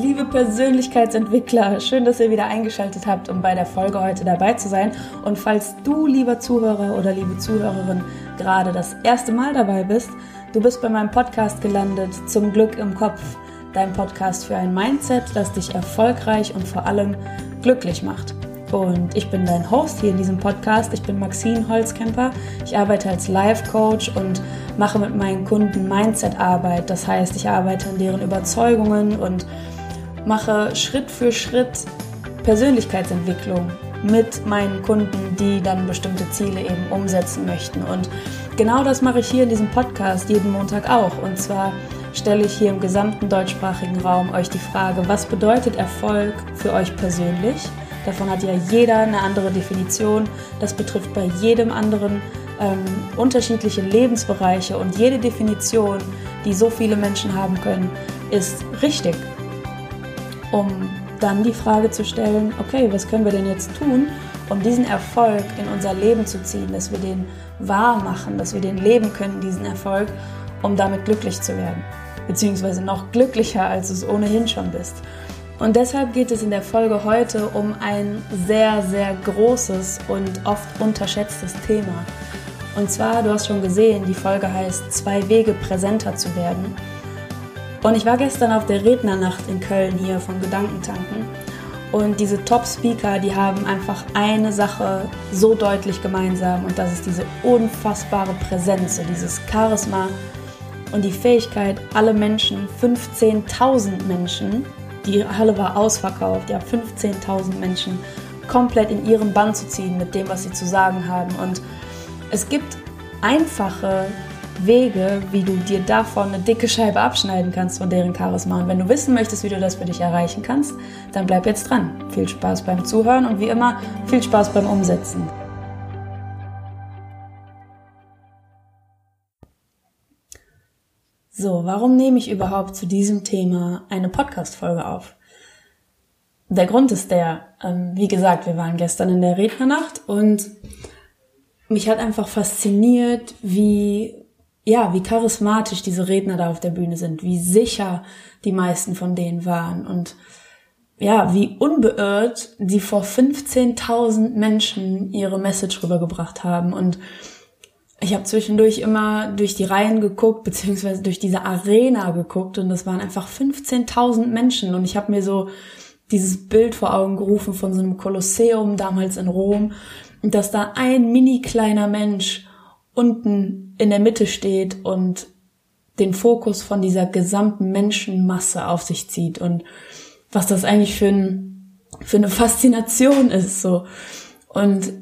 liebe Persönlichkeitsentwickler, schön, dass ihr wieder eingeschaltet habt, um bei der Folge heute dabei zu sein. Und falls du, lieber Zuhörer oder liebe Zuhörerin, gerade das erste Mal dabei bist, du bist bei meinem Podcast gelandet, zum Glück im Kopf, dein Podcast für ein Mindset, das dich erfolgreich und vor allem glücklich macht. Und ich bin dein Host hier in diesem Podcast. Ich bin Maxine Holzkemper. Ich arbeite als Life Coach und mache mit meinen Kunden Mindset-Arbeit. Das heißt, ich arbeite an deren Überzeugungen und mache Schritt für Schritt Persönlichkeitsentwicklung mit meinen Kunden, die dann bestimmte Ziele eben umsetzen möchten. Und genau das mache ich hier in diesem Podcast jeden Montag auch. Und zwar stelle ich hier im gesamten deutschsprachigen Raum euch die Frage, was bedeutet Erfolg für euch persönlich? Davon hat ja jeder eine andere Definition. Das betrifft bei jedem anderen ähm, unterschiedliche Lebensbereiche und jede Definition, die so viele Menschen haben können, ist richtig. Um dann die Frage zu stellen, okay, was können wir denn jetzt tun, um diesen Erfolg in unser Leben zu ziehen, dass wir den wahr machen, dass wir den leben können, diesen Erfolg, um damit glücklich zu werden. Beziehungsweise noch glücklicher, als du es ohnehin schon bist. Und deshalb geht es in der Folge heute um ein sehr, sehr großes und oft unterschätztes Thema. Und zwar, du hast schon gesehen, die Folge heißt Zwei Wege präsenter zu werden. Und ich war gestern auf der Rednernacht in Köln hier von Gedankentanken. Und diese Top-Speaker, die haben einfach eine Sache so deutlich gemeinsam und das ist diese unfassbare Präsenz und dieses Charisma und die Fähigkeit, alle Menschen, 15.000 Menschen, die Halle war ausverkauft, ja 15.000 Menschen komplett in ihren Bann zu ziehen mit dem, was sie zu sagen haben. Und es gibt einfache Wege, wie du dir davon eine dicke Scheibe abschneiden kannst von deren Charisma. Und wenn du wissen möchtest, wie du das für dich erreichen kannst, dann bleib jetzt dran. Viel Spaß beim Zuhören und wie immer viel Spaß beim Umsetzen. So, warum nehme ich überhaupt zu diesem Thema eine Podcast-Folge auf? Der Grund ist der, ähm, wie gesagt, wir waren gestern in der Rednernacht und mich hat einfach fasziniert, wie, ja, wie charismatisch diese Redner da auf der Bühne sind, wie sicher die meisten von denen waren und ja, wie unbeirrt die vor 15.000 Menschen ihre Message rübergebracht haben. Und ich habe zwischendurch immer durch die Reihen geguckt, beziehungsweise durch diese Arena geguckt und das waren einfach 15.000 Menschen. Und ich habe mir so dieses Bild vor Augen gerufen von so einem Kolosseum damals in Rom dass da ein mini kleiner Mensch unten in der Mitte steht und den Fokus von dieser gesamten Menschenmasse auf sich zieht und was das eigentlich für, ein, für eine Faszination ist so und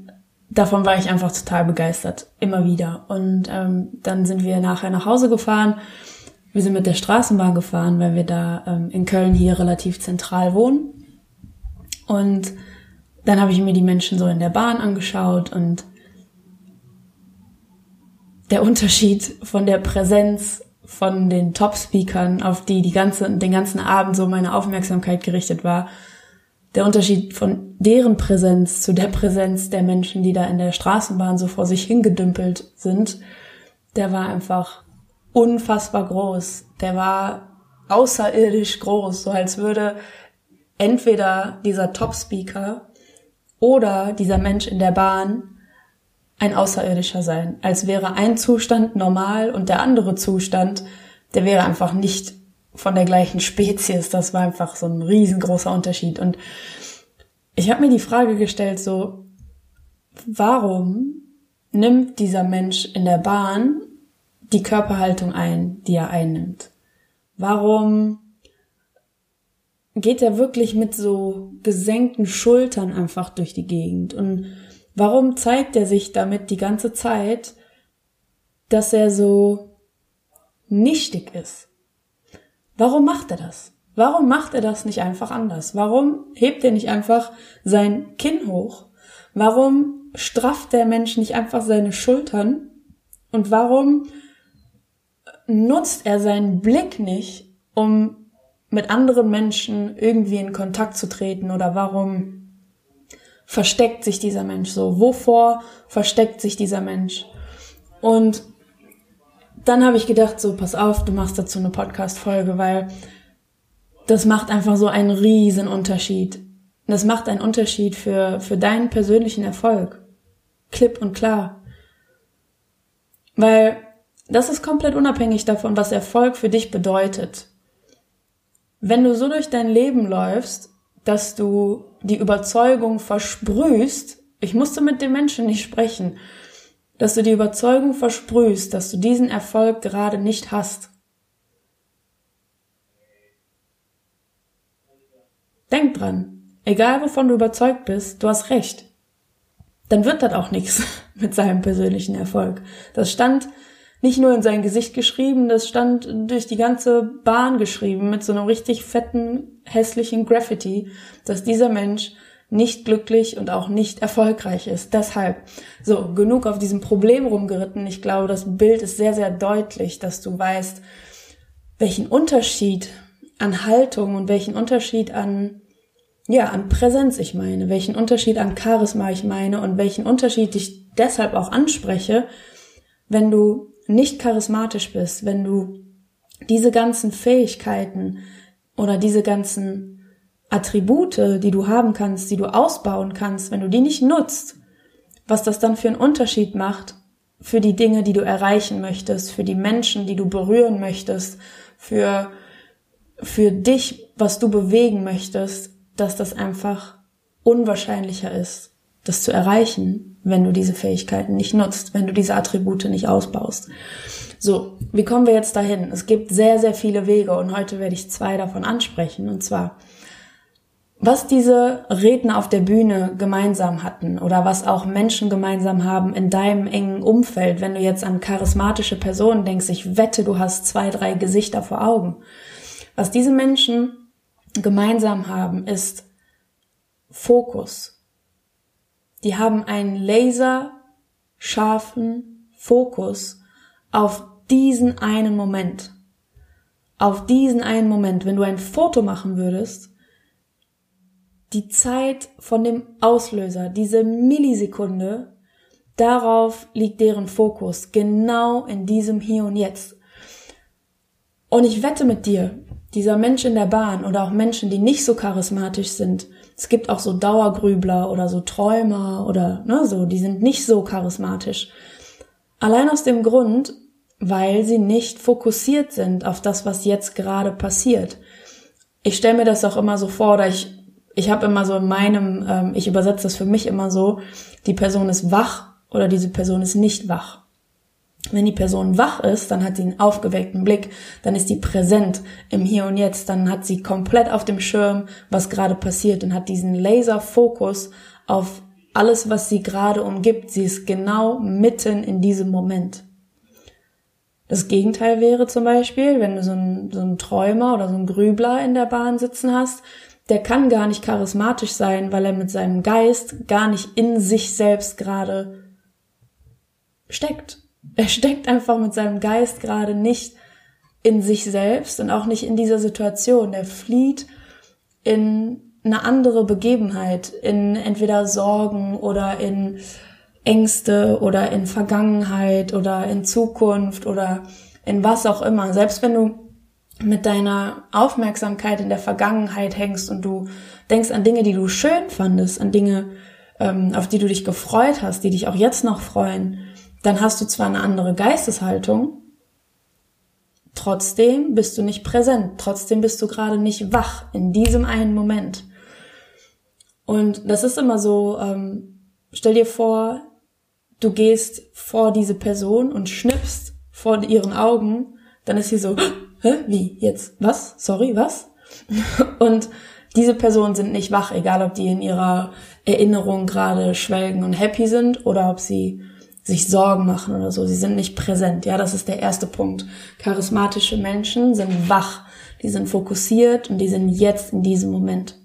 davon war ich einfach total begeistert, immer wieder. Und ähm, dann sind wir nachher nach Hause gefahren. Wir sind mit der Straßenbahn gefahren, weil wir da ähm, in Köln hier relativ zentral wohnen. Und dann habe ich mir die Menschen so in der Bahn angeschaut und der Unterschied von der Präsenz von den Top-Speakern, auf die die ganze, den ganzen Abend so meine Aufmerksamkeit gerichtet war, der Unterschied von deren Präsenz zu der Präsenz der Menschen, die da in der Straßenbahn so vor sich hingedümpelt sind, der war einfach unfassbar groß. Der war außerirdisch groß, so als würde entweder dieser Top-Speaker oder dieser Mensch in der Bahn ein Außerirdischer sein, als wäre ein Zustand normal und der andere Zustand, der wäre einfach nicht von der gleichen Spezies. Das war einfach so ein riesengroßer Unterschied. Und ich habe mir die Frage gestellt, so, warum nimmt dieser Mensch in der Bahn die Körperhaltung ein, die er einnimmt? Warum geht er wirklich mit so gesenkten Schultern einfach durch die Gegend? Und warum zeigt er sich damit die ganze Zeit, dass er so nichtig ist? Warum macht er das? Warum macht er das nicht einfach anders? Warum hebt er nicht einfach sein Kinn hoch? Warum strafft der Mensch nicht einfach seine Schultern? Und warum nutzt er seinen Blick nicht, um mit anderen Menschen irgendwie in Kontakt zu treten? Oder warum versteckt sich dieser Mensch so? Wovor versteckt sich dieser Mensch? Und dann habe ich gedacht, so, pass auf, du machst dazu eine Podcast-Folge, weil das macht einfach so einen riesen Unterschied. Das macht einen Unterschied für, für deinen persönlichen Erfolg. Klipp und klar. Weil das ist komplett unabhängig davon, was Erfolg für dich bedeutet. Wenn du so durch dein Leben läufst, dass du die Überzeugung versprühst, ich musste mit den Menschen nicht sprechen, dass du die Überzeugung versprühst, dass du diesen Erfolg gerade nicht hast, Denk dran, egal wovon du überzeugt bist, du hast recht. Dann wird das auch nichts mit seinem persönlichen Erfolg. Das stand nicht nur in sein Gesicht geschrieben, das stand durch die ganze Bahn geschrieben mit so einem richtig fetten, hässlichen Graffiti, dass dieser Mensch nicht glücklich und auch nicht erfolgreich ist. Deshalb, so, genug auf diesem Problem rumgeritten. Ich glaube, das Bild ist sehr, sehr deutlich, dass du weißt, welchen Unterschied an Haltung und welchen Unterschied an, ja, an Präsenz ich meine, welchen Unterschied an Charisma ich meine und welchen Unterschied ich deshalb auch anspreche, wenn du nicht charismatisch bist, wenn du diese ganzen Fähigkeiten oder diese ganzen Attribute, die du haben kannst, die du ausbauen kannst, wenn du die nicht nutzt, was das dann für einen Unterschied macht für die Dinge, die du erreichen möchtest, für die Menschen, die du berühren möchtest, für für dich, was du bewegen möchtest, dass das einfach unwahrscheinlicher ist, das zu erreichen, wenn du diese Fähigkeiten nicht nutzt, wenn du diese Attribute nicht ausbaust. So, wie kommen wir jetzt dahin? Es gibt sehr, sehr viele Wege und heute werde ich zwei davon ansprechen. Und zwar, was diese Redner auf der Bühne gemeinsam hatten oder was auch Menschen gemeinsam haben in deinem engen Umfeld, wenn du jetzt an charismatische Personen denkst, ich wette, du hast zwei, drei Gesichter vor Augen. Was diese Menschen gemeinsam haben, ist Fokus. Die haben einen laserscharfen Fokus auf diesen einen Moment. Auf diesen einen Moment. Wenn du ein Foto machen würdest, die Zeit von dem Auslöser, diese Millisekunde, darauf liegt deren Fokus, genau in diesem Hier und Jetzt. Und ich wette mit dir, dieser Mensch in der Bahn oder auch Menschen, die nicht so charismatisch sind. Es gibt auch so Dauergrübler oder so Träumer oder ne, so, die sind nicht so charismatisch. Allein aus dem Grund, weil sie nicht fokussiert sind auf das, was jetzt gerade passiert. Ich stelle mir das auch immer so vor, oder ich, ich habe immer so in meinem, ähm, ich übersetze das für mich immer so, die Person ist wach oder diese Person ist nicht wach. Wenn die Person wach ist, dann hat sie einen aufgeweckten Blick, dann ist die präsent im Hier und Jetzt, dann hat sie komplett auf dem Schirm, was gerade passiert und hat diesen Laserfokus auf alles, was sie gerade umgibt. Sie ist genau mitten in diesem Moment. Das Gegenteil wäre zum Beispiel, wenn du so einen, so einen Träumer oder so einen Grübler in der Bahn sitzen hast, der kann gar nicht charismatisch sein, weil er mit seinem Geist gar nicht in sich selbst gerade steckt er steckt einfach mit seinem Geist gerade nicht in sich selbst und auch nicht in dieser Situation. Er flieht in eine andere Begebenheit, in entweder Sorgen oder in Ängste oder in Vergangenheit oder in Zukunft oder in was auch immer. Selbst wenn du mit deiner Aufmerksamkeit in der Vergangenheit hängst und du denkst an Dinge, die du schön fandest, an Dinge, ähm, auf die du dich gefreut hast, die dich auch jetzt noch freuen, dann hast du zwar eine andere Geisteshaltung, trotzdem bist du nicht präsent, trotzdem bist du gerade nicht wach in diesem einen Moment. Und das ist immer so, ähm, stell dir vor, du gehst vor diese Person und schnippst vor ihren Augen, dann ist sie so, hä, wie, jetzt, was, sorry, was? Und diese Personen sind nicht wach, egal ob die in ihrer Erinnerung gerade schwelgen und happy sind oder ob sie sich Sorgen machen oder so. Sie sind nicht präsent. Ja, das ist der erste Punkt. Charismatische Menschen sind wach. Die sind fokussiert und die sind jetzt in diesem Moment.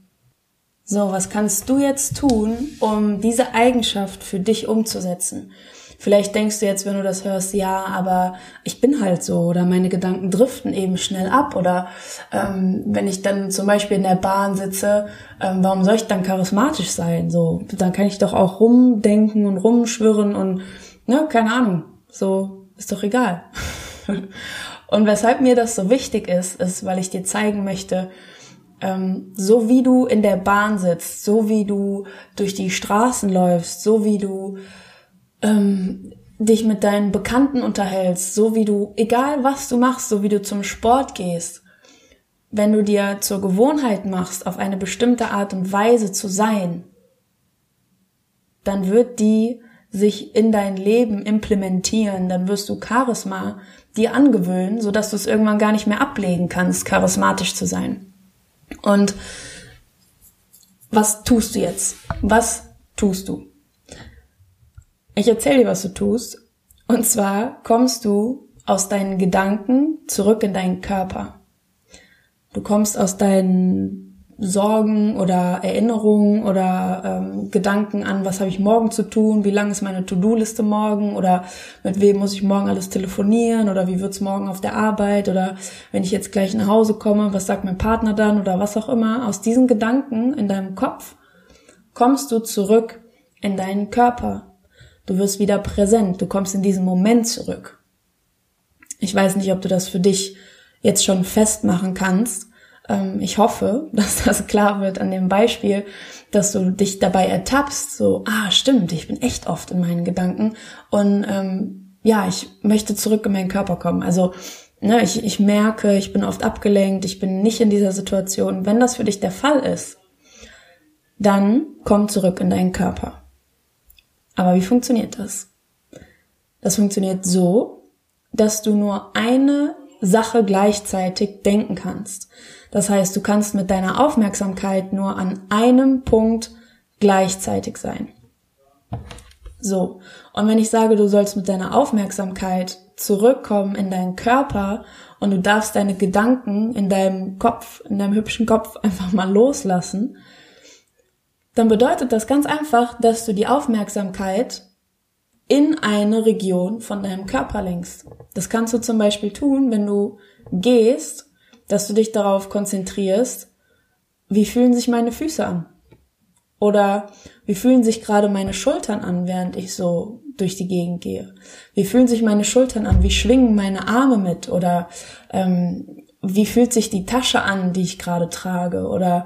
So, was kannst du jetzt tun, um diese Eigenschaft für dich umzusetzen? Vielleicht denkst du jetzt, wenn du das hörst, ja, aber ich bin halt so oder meine Gedanken driften eben schnell ab oder ähm, wenn ich dann zum Beispiel in der Bahn sitze, ähm, warum soll ich dann charismatisch sein? So, dann kann ich doch auch rumdenken und rumschwirren und ne, keine Ahnung, so ist doch egal. Und weshalb mir das so wichtig ist, ist, weil ich dir zeigen möchte, Ähm, so wie du in der Bahn sitzt, so wie du durch die Straßen läufst, so wie du ähm, dich mit deinen Bekannten unterhältst, so wie du, egal was du machst, so wie du zum Sport gehst, wenn du dir zur Gewohnheit machst, auf eine bestimmte Art und Weise zu sein, dann wird die sich in dein Leben implementieren, dann wirst du Charisma dir angewöhnen, sodass du es irgendwann gar nicht mehr ablegen kannst, charismatisch zu sein. Und was tust du jetzt? Was tust du? Ich erzähle dir, was du tust. Und zwar kommst du aus deinen Gedanken zurück in deinen Körper. Du kommst aus deinen Sorgen oder Erinnerungen oder ähm, Gedanken an, was habe ich morgen zu tun, wie lang ist meine To-Do-Liste morgen oder mit wem muss ich morgen alles telefonieren oder wie wird's morgen auf der Arbeit oder wenn ich jetzt gleich nach Hause komme, was sagt mein Partner dann oder was auch immer. Aus diesen Gedanken in deinem Kopf kommst du zurück in deinen Körper. Du wirst wieder präsent, du kommst in diesen Moment zurück. Ich weiß nicht, ob du das für dich jetzt schon festmachen kannst, ich hoffe, dass das klar wird an dem Beispiel, dass du dich dabei ertappst, so, ah, stimmt, ich bin echt oft in meinen Gedanken und ähm, ja, ich möchte zurück in meinen Körper kommen. Also ne, ich, ich merke, ich bin oft abgelenkt, ich bin nicht in dieser Situation. Wenn das für dich der Fall ist, dann komm zurück in deinen Körper. Aber wie funktioniert das? Das funktioniert so, dass du nur eine Sache gleichzeitig denken kannst. Das heißt, du kannst mit deiner Aufmerksamkeit nur an einem Punkt gleichzeitig sein. So. Und wenn ich sage, du sollst mit deiner Aufmerksamkeit zurückkommen in deinen Körper und du darfst deine Gedanken in deinem Kopf, in deinem hübschen Kopf einfach mal loslassen, dann bedeutet das ganz einfach, dass du die Aufmerksamkeit in eine Region von deinem Körper lenkst. Das kannst du zum Beispiel tun, wenn du gehst dass du dich darauf konzentrierst, wie fühlen sich meine Füße an? Oder wie fühlen sich gerade meine Schultern an, während ich so durch die Gegend gehe? Wie fühlen sich meine Schultern an? Wie schwingen meine Arme mit? Oder ähm, wie fühlt sich die Tasche an, die ich gerade trage? Oder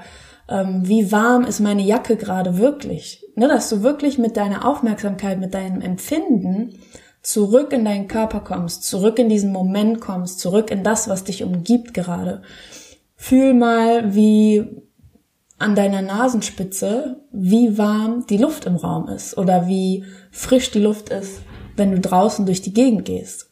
ähm, wie warm ist meine Jacke gerade wirklich? Ne, dass du wirklich mit deiner Aufmerksamkeit, mit deinem Empfinden zurück in deinen Körper kommst, zurück in diesen Moment kommst, zurück in das, was dich umgibt gerade. Fühl mal, wie an deiner Nasenspitze, wie warm die Luft im Raum ist oder wie frisch die Luft ist, wenn du draußen durch die Gegend gehst.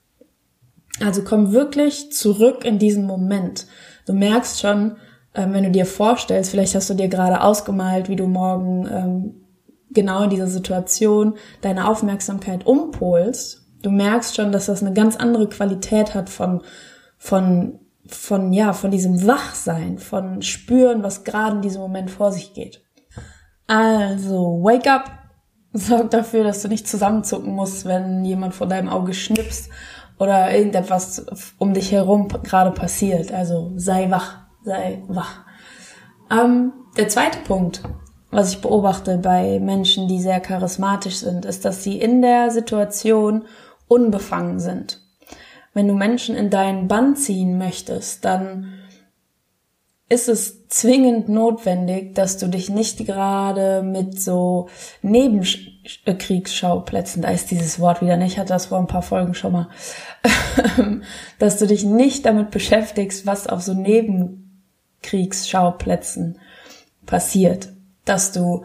Also komm wirklich zurück in diesen Moment. Du merkst schon, ähm, wenn du dir vorstellst, vielleicht hast du dir gerade ausgemalt, wie du morgen ähm, genau in dieser Situation deine Aufmerksamkeit umpolst du merkst schon, dass das eine ganz andere Qualität hat von, von, von, ja, von diesem Wachsein, von spüren, was gerade in diesem Moment vor sich geht. Also, wake up! Sorg dafür, dass du nicht zusammenzucken musst, wenn jemand vor deinem Auge schnipst oder irgendetwas um dich herum gerade passiert. Also sei wach, sei wach. Ähm, der zweite Punkt, was ich beobachte bei Menschen, die sehr charismatisch sind, ist, dass sie in der Situation unbefangen sind. Wenn du Menschen in deinen Bann ziehen möchtest, dann ist es zwingend notwendig, dass du dich nicht gerade mit so Nebenkriegsschauplätzen, da ist dieses Wort wieder nicht, ich hatte das vor ein paar Folgen schon mal, dass du dich nicht damit beschäftigst, was auf so Nebenkriegsschauplätzen passiert, dass du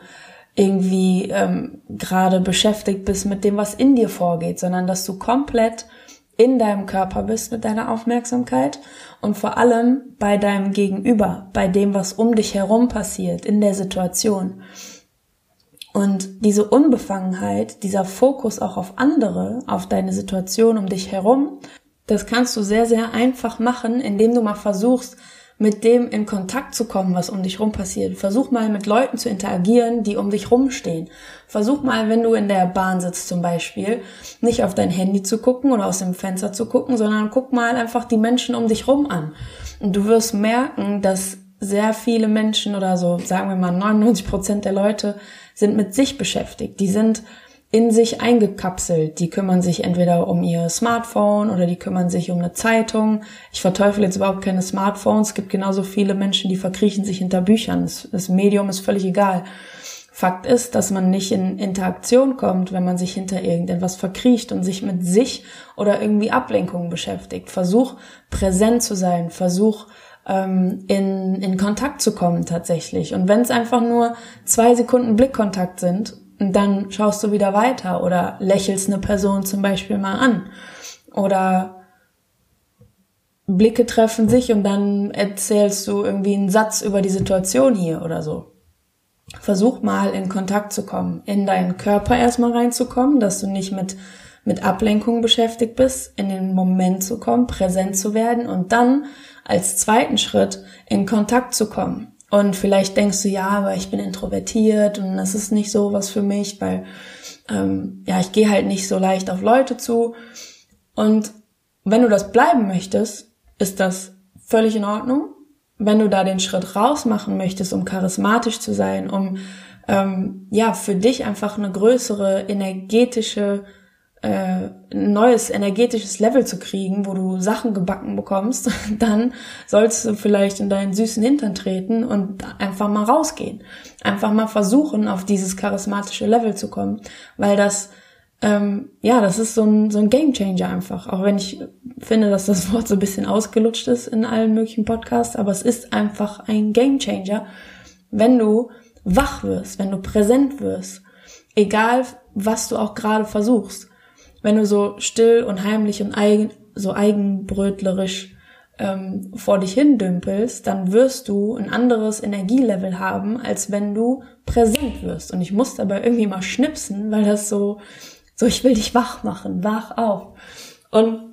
irgendwie ähm, gerade beschäftigt bist mit dem, was in dir vorgeht, sondern dass du komplett in deinem Körper bist mit deiner Aufmerksamkeit und vor allem bei deinem Gegenüber, bei dem, was um dich herum passiert, in der Situation. Und diese Unbefangenheit, dieser Fokus auch auf andere, auf deine Situation um dich herum, das kannst du sehr, sehr einfach machen, indem du mal versuchst, mit dem in Kontakt zu kommen, was um dich rum passiert. Versuch mal mit Leuten zu interagieren, die um dich rumstehen. Versuch mal, wenn du in der Bahn sitzt zum Beispiel, nicht auf dein Handy zu gucken oder aus dem Fenster zu gucken, sondern guck mal einfach die Menschen um dich rum an. Und du wirst merken, dass sehr viele Menschen oder so, sagen wir mal 99 Prozent der Leute sind mit sich beschäftigt. Die sind in sich eingekapselt. Die kümmern sich entweder um ihr Smartphone oder die kümmern sich um eine Zeitung. Ich verteufel jetzt überhaupt keine Smartphones. Es gibt genauso viele Menschen, die verkriechen sich hinter Büchern. Das, Medium ist völlig egal. Fakt ist, dass man nicht in Interaktion kommt, wenn man sich hinter irgendetwas verkriecht und sich mit sich oder irgendwie Ablenkungen beschäftigt. Versuch präsent zu sein, versuch ähm, in, in Kontakt zu kommen tatsächlich. Und wenn es einfach nur zwei Sekunden Blickkontakt sind und dann schaust du wieder weiter oder lächelst eine Person zum Beispiel mal an. Oder Blicke treffen sich und dann erzählst du irgendwie einen Satz über die Situation hier oder so. Versuch mal in Kontakt zu kommen, in deinen Körper erstmal reinzukommen, dass du nicht mit, mit Ablenkung beschäftigt bist, in den Moment zu kommen, präsent zu werden und dann als zweiten Schritt in Kontakt zu kommen. Und vielleicht denkst du, ja, aber ich bin introvertiert und das ist nicht so was für mich, weil ähm, ja, ich gehe halt nicht so leicht auf Leute zu. Und wenn du das bleiben möchtest, ist das völlig in Ordnung. Wenn du da den Schritt raus machen möchtest, um charismatisch zu sein, um ähm, ja für dich einfach eine größere energetische äh, ein neues energetisches Level zu kriegen, wo du Sachen gebacken bekommst, dann sollst du vielleicht in deinen süßen Hintern treten und einfach mal rausgehen. Einfach mal versuchen, auf dieses charismatische Level zu kommen, weil das ähm, ja, das ist so ein, so ein Game Changer einfach. Auch wenn ich finde, dass das Wort so ein bisschen ausgelutscht ist in allen möglichen Podcasts, aber es ist einfach ein Game Changer, wenn du wach wirst, wenn du präsent wirst, egal was du auch gerade versuchst wenn du so still und heimlich und eigen, so eigenbrötlerisch ähm, vor dich hin dümpelst, dann wirst du ein anderes Energielevel haben, als wenn du präsent wirst. Und ich muss dabei irgendwie mal schnipsen, weil das so, so ich will dich wach machen, wach auf. Und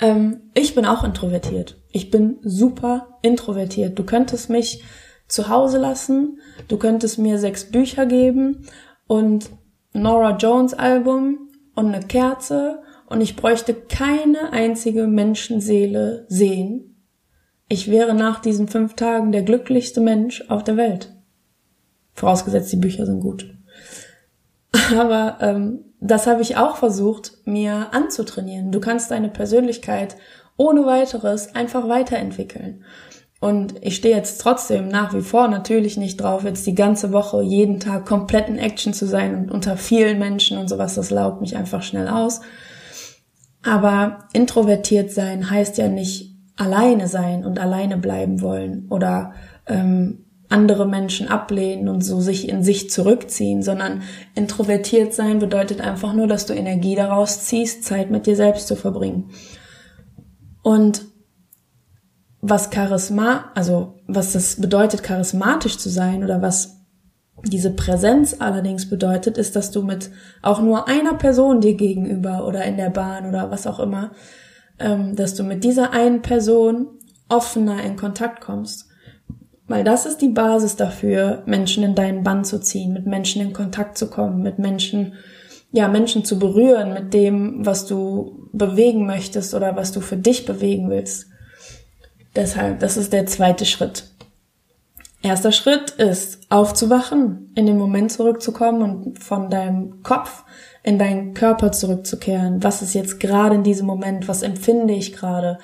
ähm, ich bin auch introvertiert. Ich bin super introvertiert. Du könntest mich zu Hause lassen, du könntest mir sechs Bücher geben und Nora Jones Album und eine Kerze und ich bräuchte keine einzige Menschenseele sehen. Ich wäre nach diesen fünf Tagen der glücklichste Mensch auf der Welt. Vorausgesetzt, die Bücher sind gut. Aber ähm, das habe ich auch versucht, mir anzutrainieren. Du kannst deine Persönlichkeit ohne weiteres einfach weiterentwickeln. Und ich stehe jetzt trotzdem nach wie vor natürlich nicht drauf, jetzt die ganze Woche jeden Tag komplett in Action zu sein und unter vielen Menschen und sowas, das laugt mich einfach schnell aus. Aber introvertiert sein heißt ja nicht alleine sein und alleine bleiben wollen oder ähm, andere Menschen ablehnen und so sich in sich zurückziehen, sondern introvertiert sein bedeutet einfach nur, dass du Energie daraus ziehst, Zeit mit dir selbst zu verbringen. Und was Charisma, also was das bedeutet, charismatisch zu sein oder was diese Präsenz allerdings bedeutet, ist, dass du mit auch nur einer Person dir gegenüber oder in der Bahn oder was auch immer, ähm, dass du mit dieser einen Person offener in Kontakt kommst. Weil das ist die Basis dafür, Menschen in deinen Bann zu ziehen, mit Menschen in Kontakt zu kommen, mit Menschen, ja, Menschen zu berühren, mit dem, was du bewegen möchtest oder was du für dich bewegen willst. Deshalb, das ist der zweite Schritt. Erster Schritt ist aufzuwachen, in den Moment zurückzukommen und von deinem Kopf in deinen Körper zurückzukehren. Was ist jetzt gerade in diesem Moment? Was empfinde ich gerade?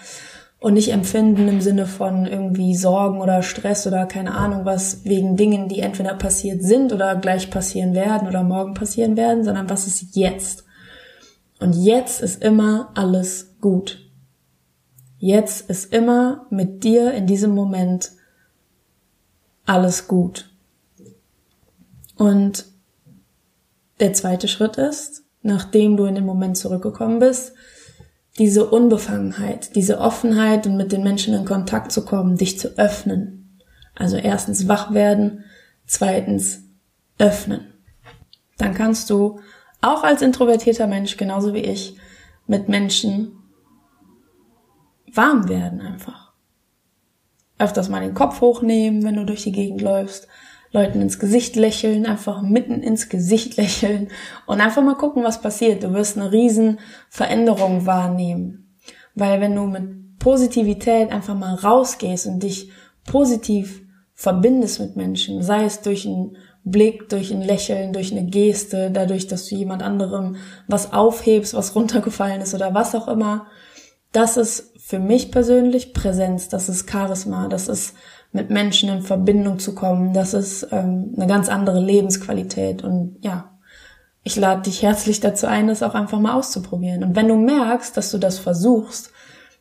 Und nicht empfinden im Sinne von irgendwie Sorgen oder Stress oder keine Ahnung was wegen Dingen, die entweder passiert sind oder gleich passieren werden oder morgen passieren werden, sondern was ist jetzt? Und jetzt ist immer alles gut. Jetzt ist immer mit dir in diesem Moment alles gut. Und der zweite Schritt ist, nachdem du in den Moment zurückgekommen bist, diese Unbefangenheit, diese Offenheit und mit den Menschen in Kontakt zu kommen, dich zu öffnen. Also erstens wach werden, zweitens öffnen. Dann kannst du auch als introvertierter Mensch, genauso wie ich, mit Menschen warm werden einfach. Öfters mal den Kopf hochnehmen, wenn du durch die Gegend läufst. Leuten ins Gesicht lächeln, einfach mitten ins Gesicht lächeln und einfach mal gucken, was passiert. Du wirst eine riesen Veränderung wahrnehmen. Weil wenn du mit Positivität einfach mal rausgehst und dich positiv verbindest mit Menschen, sei es durch ein Blick, durch ein Lächeln, durch eine Geste, dadurch, dass du jemand anderem was aufhebst, was runtergefallen ist oder was auch immer. Das ist für mich persönlich Präsenz, das ist Charisma, das ist mit Menschen in Verbindung zu kommen, das ist ähm, eine ganz andere Lebensqualität und ja, ich lade dich herzlich dazu ein, das auch einfach mal auszuprobieren. Und wenn du merkst, dass du das versuchst,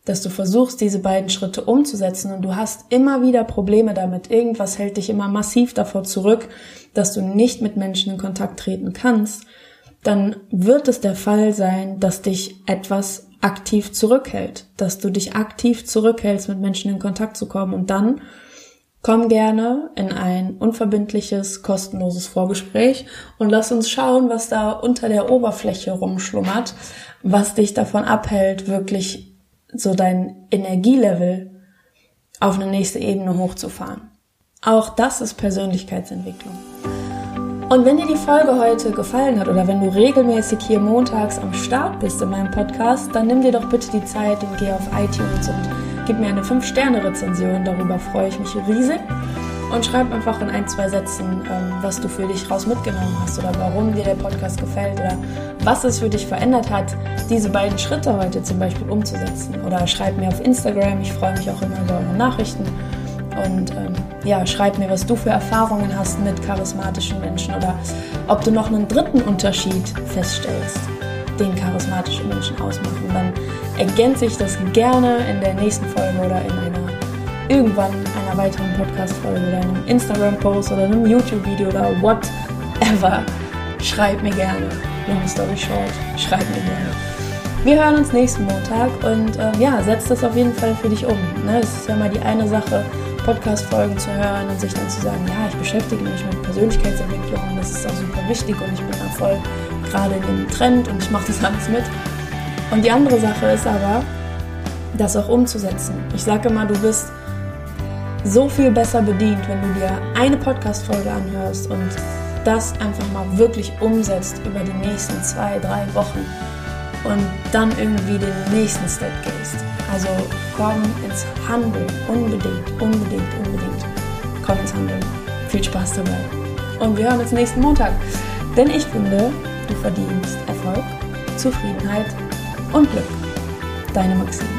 dass du versuchst, diese beiden Schritte umzusetzen und du hast immer wieder Probleme damit, irgendwas hält dich immer massiv davor zurück, dass du nicht mit Menschen in Kontakt treten kannst, dann wird es der Fall sein, dass dich etwas aktiv zurückhält, dass du dich aktiv zurückhältst, mit Menschen in Kontakt zu kommen und dann komm gerne in ein unverbindliches, kostenloses Vorgespräch und lass uns schauen, was da unter der Oberfläche rumschlummert, was dich davon abhält, wirklich so dein Energielevel auf eine nächste Ebene hochzufahren. Auch das ist Persönlichkeitsentwicklung. Und wenn dir die Folge heute gefallen hat oder wenn du regelmäßig hier montags am Start bist in meinem Podcast, dann nimm dir doch bitte die Zeit und geh auf iTunes und gib mir eine 5-Sterne-Rezension. Darüber freue ich mich riesig. Und schreib einfach in ein, zwei Sätzen, ähm, was du für dich raus mitgenommen hast oder warum dir der Podcast gefällt oder was es für dich verändert hat, diese beiden Schritte heute zum Beispiel umzusetzen. Oder schreib mir auf Instagram, ich freue mich auch immer über eure Nachrichten. Und ähm, ja, schreib mir, was du für Erfahrungen hast mit charismatischen Menschen oder ob du noch einen dritten Unterschied feststellst, den charismatische Menschen ausmachen. Dann ergänze ich das gerne in der nächsten Folge oder in einer irgendwann einer weiteren Podcast-Folge oder einem Instagram-Post oder einem YouTube-Video oder whatever. Schreib mir gerne. Long story short, schreib mir gerne. Wir hören uns nächsten Montag und äh, ja, setz das auf jeden Fall für dich um. Ne? Es ist ja mal die eine Sache, Podcast-Folgen zu hören und sich dann zu sagen, ja, ich beschäftige mich mit Persönlichkeitsentwicklung und das ist auch super wichtig und ich bin da voll gerade in dem Trend und ich mache das alles mit. Und die andere Sache ist aber, das auch umzusetzen. Ich sage immer, du bist so viel besser bedient, wenn du dir eine Podcast-Folge anhörst und das einfach mal wirklich umsetzt über die nächsten zwei, drei Wochen und dann irgendwie den nächsten Step gehst. Also komm ins Handeln, unbedingt, unbedingt, unbedingt. Komm ins Handeln. Viel Spaß dabei. Und wir hören uns nächsten Montag. Denn ich finde, du verdienst Erfolg, Zufriedenheit und Glück. Deine Maxine.